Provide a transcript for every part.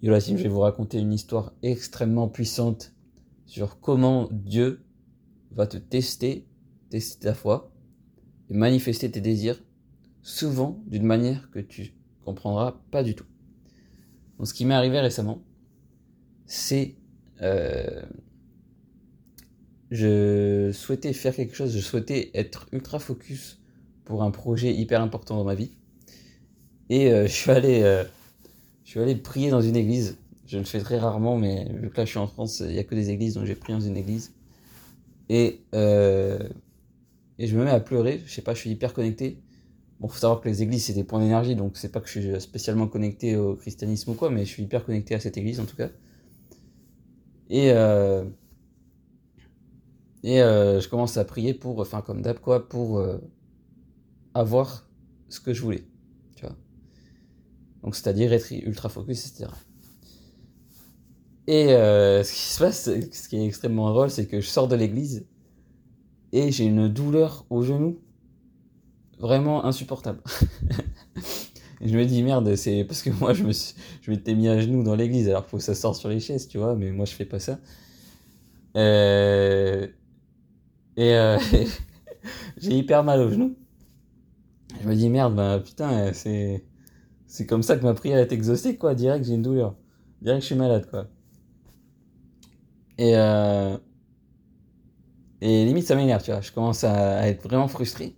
Yolasim, je vais vous raconter une histoire extrêmement puissante sur comment Dieu va te tester, tester ta foi et manifester tes désirs, souvent d'une manière que tu comprendras pas du tout. Donc, ce qui m'est arrivé récemment, c'est euh, je souhaitais faire quelque chose, je souhaitais être ultra focus pour un projet hyper important dans ma vie. Et euh, je suis allé euh, je suis allé prier dans une église. Je le fais très rarement, mais vu que là je suis en France, il n'y a que des églises, donc j'ai prié dans une église. Et, euh, et je me mets à pleurer. Je sais pas, je suis hyper connecté. Bon, faut savoir que les églises c'est des points d'énergie, donc c'est pas que je suis spécialement connecté au christianisme ou quoi, mais je suis hyper connecté à cette église en tout cas. Et euh, et euh, je commence à prier pour, enfin comme d'hab quoi, pour euh, avoir ce que je voulais. Donc, c'est-à-dire ultra focus, etc. Et euh, ce qui se passe, ce qui est extrêmement drôle, c'est que je sors de l'église et j'ai une douleur au genou vraiment insupportable. je me dis merde, c'est parce que moi je me suis, m'étais mis à genoux dans l'église alors faut que ça sorte sur les chaises, tu vois, mais moi je fais pas ça. Euh... Et euh... j'ai hyper mal au genou. Je me dis merde, bah putain, c'est c'est comme ça que ma prière est exaucée, quoi. Direct, j'ai une douleur. Direct, je suis malade, quoi. Et, euh... et limite, ça m'énerve, tu vois. Je commence à être vraiment frustré.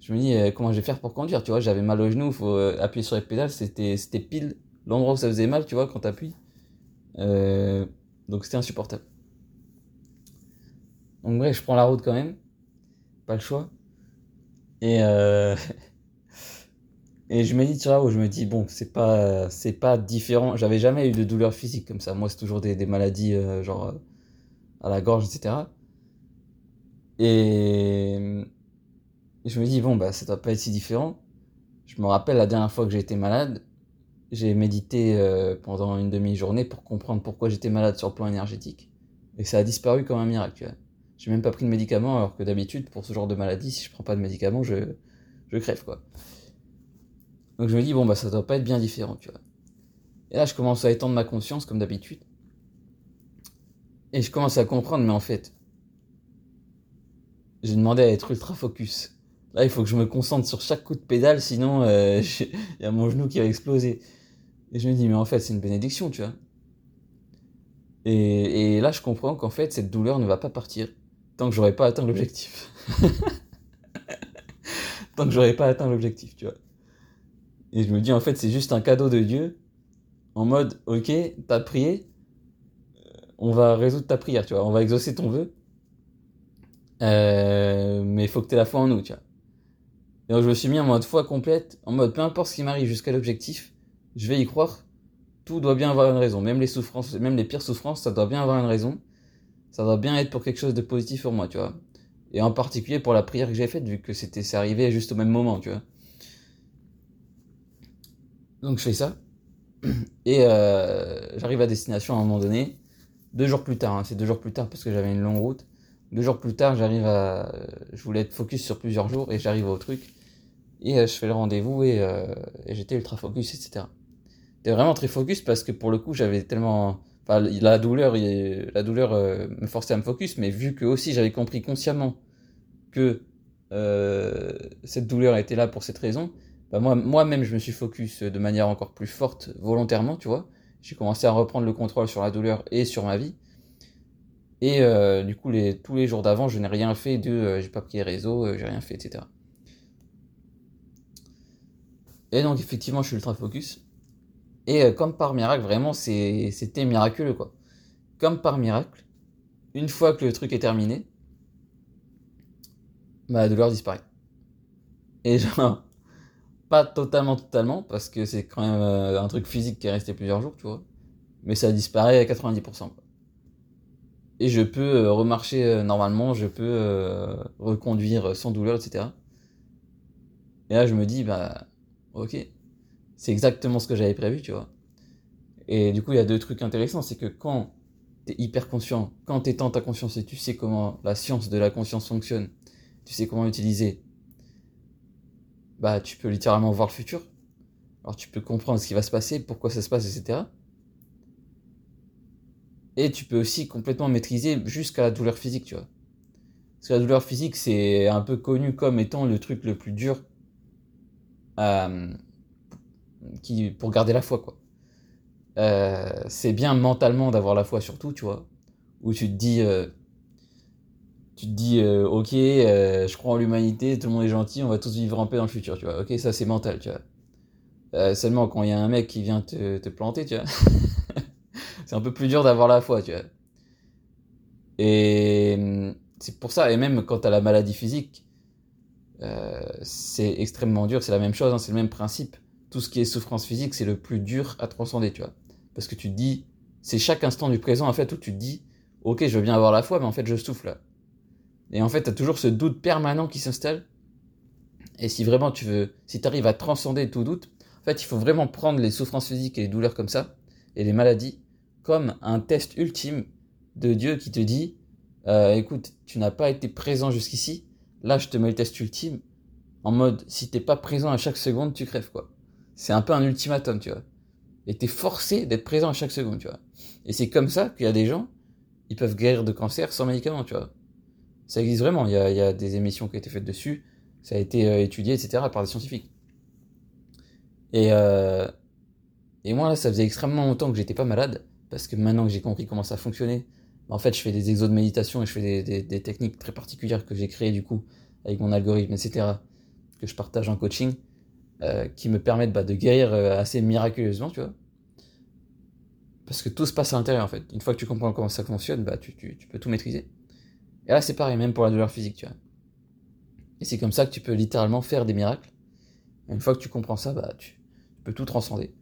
Je me dis, euh, comment je vais faire pour conduire, tu vois. J'avais mal au genou, faut euh, appuyer sur les pédales. C'était, pile l'endroit où ça faisait mal, tu vois, quand t'appuies. Euh... Donc, c'était insupportable. Donc, bref, je prends la route quand même. Pas le choix. Et euh... Et je médite sur là où je me dis, bon, c'est pas, c'est pas différent. J'avais jamais eu de douleur physique comme ça. Moi, c'est toujours des, maladies, euh, genre, euh, à la gorge, etc. Et je me dis, bon, bah, ça doit pas être si différent. Je me rappelle la dernière fois que j'ai été malade, j'ai médité euh, pendant une demi-journée pour comprendre pourquoi j'étais malade sur le plan énergétique. Et ça a disparu comme un miracle. J'ai même pas pris de médicaments, alors que d'habitude, pour ce genre de maladie, si je prends pas de médicaments, je, je crève, quoi. Donc je me dis, bon, bah ça doit pas être bien différent, tu vois. Et là, je commence à étendre ma conscience, comme d'habitude. Et je commence à comprendre, mais en fait, j'ai demandé à être ultra focus. Là, il faut que je me concentre sur chaque coup de pédale, sinon, euh, il y a mon genou qui va exploser. Et je me dis, mais en fait, c'est une bénédiction, tu vois. Et, et là, je comprends qu'en fait, cette douleur ne va pas partir tant que j'aurai pas atteint l'objectif. tant que j'aurai pas atteint l'objectif, tu vois. Et je me dis, en fait, c'est juste un cadeau de Dieu. En mode, ok, t'as prié, on va résoudre ta prière, tu vois, on va exaucer ton vœu. Euh, mais il faut que tu aies la foi en nous, tu vois. Et donc je me suis mis en mode foi complète, en mode peu importe ce qui m'arrive jusqu'à l'objectif, je vais y croire. Tout doit bien avoir une raison, même les souffrances, même les pires souffrances, ça doit bien avoir une raison. Ça doit bien être pour quelque chose de positif pour moi, tu vois. Et en particulier pour la prière que j'ai faite, vu que c'était, c'est arrivé juste au même moment, tu vois. Donc je fais ça. Et euh, j'arrive à destination à un moment donné. Deux jours plus tard, hein, c'est deux jours plus tard parce que j'avais une longue route. Deux jours plus tard, j'arrive à. Je voulais être focus sur plusieurs jours et j'arrive au truc. Et euh, je fais le rendez-vous et, euh, et j'étais ultra focus, etc. J'étais vraiment très focus parce que pour le coup, j'avais tellement. Enfin, la douleur, la douleur euh, me forçait à me focus, mais vu que aussi j'avais compris consciemment que euh, cette douleur était là pour cette raison, bah moi, moi-même, je me suis focus de manière encore plus forte volontairement, tu vois. J'ai commencé à reprendre le contrôle sur la douleur et sur ma vie. Et euh, du coup, les, tous les jours d'avant, je n'ai rien fait de, euh, j'ai pas pris les réseaux, euh, j'ai rien fait, etc. Et donc, effectivement, je suis ultra focus. Et euh, comme par miracle, vraiment, c'était miraculeux, quoi. Comme par miracle, une fois que le truc est terminé, la douleur disparaît. Et genre, pas totalement, totalement, parce que c'est quand même euh, un truc physique qui est resté plusieurs jours, tu vois. Mais ça disparaît à 90%. Quoi. Et je peux euh, remarcher euh, normalement, je peux reconduire sans douleur, etc. Et là, je me dis, bah, ok, c'est exactement ce que j'avais prévu, tu vois. Et du coup, il y a deux trucs intéressants, c'est que quand t'es hyper conscient, quand t'étends ta conscience et tu sais comment la science de la conscience fonctionne, tu sais comment l'utiliser, bah tu peux littéralement voir le futur. Alors tu peux comprendre ce qui va se passer, pourquoi ça se passe, etc. Et tu peux aussi complètement maîtriser jusqu'à la douleur physique, tu vois. Parce que la douleur physique, c'est un peu connu comme étant le truc le plus dur euh, qui, pour garder la foi, quoi. Euh, c'est bien mentalement d'avoir la foi surtout, tu vois. Où tu te dis, euh, tu te dis, euh, ok, euh, je crois en l'humanité, tout le monde est gentil, on va tous vivre en paix dans le futur, tu vois. Ok, ça c'est mental, tu vois. Euh, seulement quand il y a un mec qui vient te, te planter, tu vois. c'est un peu plus dur d'avoir la foi, tu vois. Et hum, c'est pour ça, et même quand tu as la maladie physique, euh, c'est extrêmement dur, c'est la même chose, hein, c'est le même principe. Tout ce qui est souffrance physique, c'est le plus dur à transcender, tu vois. Parce que tu te dis, c'est chaque instant du présent, en fait, où tu te dis, ok, je veux bien avoir la foi, mais en fait, je souffle. Et en fait, tu as toujours ce doute permanent qui s'installe. Et si vraiment tu veux, si tu arrives à transcender tout doute, en fait, il faut vraiment prendre les souffrances physiques et les douleurs comme ça, et les maladies, comme un test ultime de Dieu qui te dit, euh, écoute, tu n'as pas été présent jusqu'ici, là je te mets le test ultime, en mode, si t'es pas présent à chaque seconde, tu crèves, quoi. C'est un peu un ultimatum, tu vois. Et t'es forcé d'être présent à chaque seconde, tu vois. Et c'est comme ça qu'il y a des gens, ils peuvent guérir de cancer sans médicaments, tu vois. Ça existe vraiment, il y a, des émissions qui ont été faites dessus, ça a été euh, étudié, etc., par des scientifiques. Et, euh, et moi, là, ça faisait extrêmement longtemps que j'étais pas malade, parce que maintenant que j'ai compris comment ça fonctionnait, en fait, je fais des exos de méditation et je fais des, techniques très particulières que j'ai créées, du coup, avec mon algorithme, etc., que je partage en coaching, euh, qui me permettent bah, de guérir assez miraculeusement, tu vois. Parce que tout se passe à l'intérieur, en fait. Une fois que tu comprends comment ça fonctionne, bah, tu, tu peux tout maîtriser. Et là, c'est pareil, même pour la douleur physique, tu vois. Et c'est comme ça que tu peux littéralement faire des miracles. Une fois que tu comprends ça, bah, tu, tu peux tout transcender.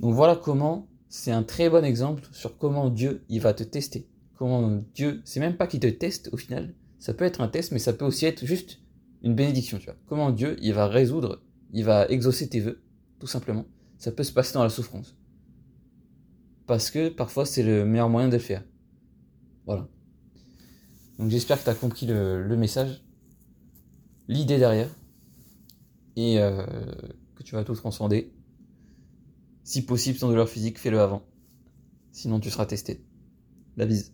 Donc voilà comment, c'est un très bon exemple sur comment Dieu, il va te tester. Comment Dieu, c'est même pas qu'il te teste au final. Ça peut être un test, mais ça peut aussi être juste une bénédiction, tu vois. Comment Dieu, il va résoudre, il va exaucer tes vœux, tout simplement. Ça peut se passer dans la souffrance. Parce que parfois, c'est le meilleur moyen de le faire. Voilà. Donc j'espère que tu as compris le, message, l'idée derrière, et euh, que tu vas tout transcender. Si possible, sans douleur physique, fais-le avant. Sinon, tu seras testé. La bise.